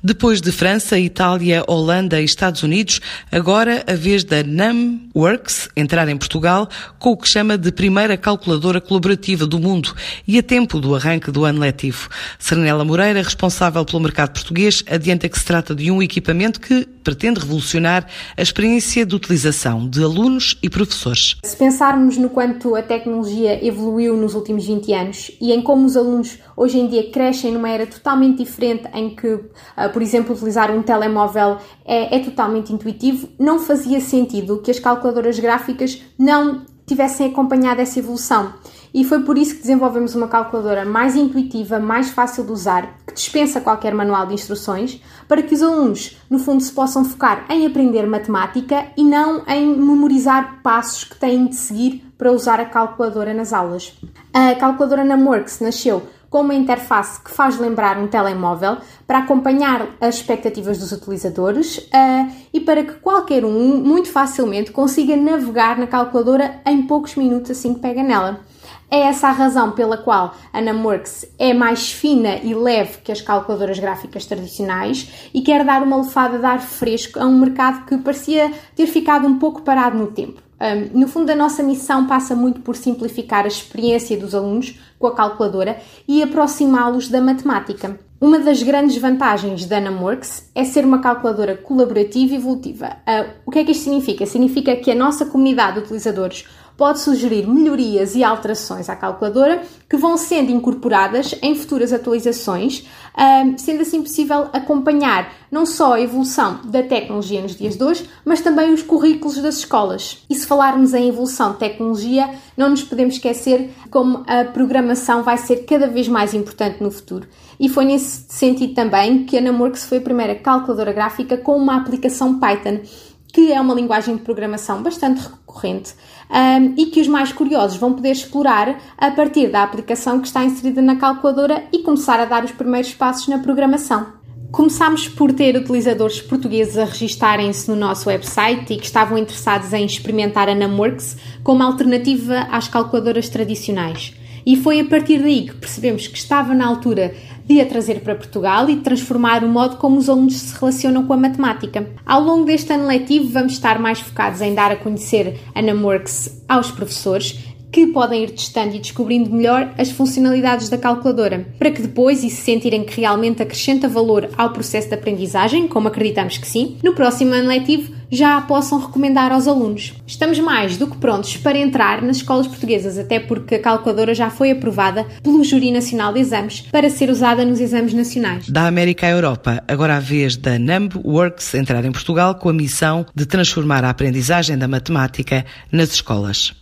Depois de França, Itália, Holanda e Estados Unidos, agora a vez da NumWorks entrar em Portugal com o que chama de primeira calculadora colaborativa do mundo e a tempo do arranque do ano letivo. Serenela Moreira, responsável pelo mercado português, adianta que se trata de um equipamento que pretende revolucionar a experiência de utilização de alunos e professores. Se pensarmos no quanto a tecnologia evoluiu nos últimos 20 anos e em como os alunos hoje em dia crescem numa era totalmente diferente em que ah, por exemplo, utilizar um telemóvel é, é totalmente intuitivo, não fazia sentido que as calculadoras gráficas não tivessem acompanhado essa evolução. E foi por isso que desenvolvemos uma calculadora mais intuitiva, mais fácil de usar, que dispensa qualquer manual de instruções, para que os alunos, no fundo, se possam focar em aprender matemática e não em memorizar passos que têm de seguir para usar a calculadora nas aulas. A calculadora Namworks nasceu com uma interface que faz lembrar um telemóvel para acompanhar as expectativas dos utilizadores uh, e para que qualquer um, muito facilmente, consiga navegar na calculadora em poucos minutos assim que pega nela. É essa a razão pela qual a Numworks é mais fina e leve que as calculadoras gráficas tradicionais e quer dar uma lefada de ar fresco a um mercado que parecia ter ficado um pouco parado no tempo. Um, no fundo, a nossa missão passa muito por simplificar a experiência dos alunos com a calculadora e aproximá-los da matemática. Uma das grandes vantagens da Numworks é ser uma calculadora colaborativa e evolutiva. Uh, o que é que isto significa? Significa que a nossa comunidade de utilizadores pode sugerir melhorias e alterações à calculadora que vão sendo incorporadas em futuras atualizações, sendo assim possível acompanhar não só a evolução da tecnologia nos dias de hoje, mas também os currículos das escolas. E se falarmos em evolução de tecnologia, não nos podemos esquecer como a programação vai ser cada vez mais importante no futuro. E foi nesse sentido também que a Namorx foi a primeira calculadora gráfica com uma aplicação Python que é uma linguagem de programação bastante recorrente um, e que os mais curiosos vão poder explorar a partir da aplicação que está inserida na calculadora e começar a dar os primeiros passos na programação. Começámos por ter utilizadores portugueses a registarem-se no nosso website e que estavam interessados em experimentar a Numworks como alternativa às calculadoras tradicionais. E foi a partir daí que percebemos que estava na altura de a trazer para Portugal e transformar o modo como os alunos se relacionam com a matemática. Ao longo deste ano letivo, vamos estar mais focados em dar a conhecer a Numworks aos professores que podem ir testando e descobrindo melhor as funcionalidades da calculadora, para que depois, e se sentirem que realmente acrescenta valor ao processo de aprendizagem, como acreditamos que sim, no próximo ano letivo já a possam recomendar aos alunos. Estamos mais do que prontos para entrar nas escolas portuguesas, até porque a calculadora já foi aprovada pelo Júri Nacional de Exames para ser usada nos exames nacionais. Da América à Europa, agora a vez da NUMB Works entrar em Portugal com a missão de transformar a aprendizagem da matemática nas escolas.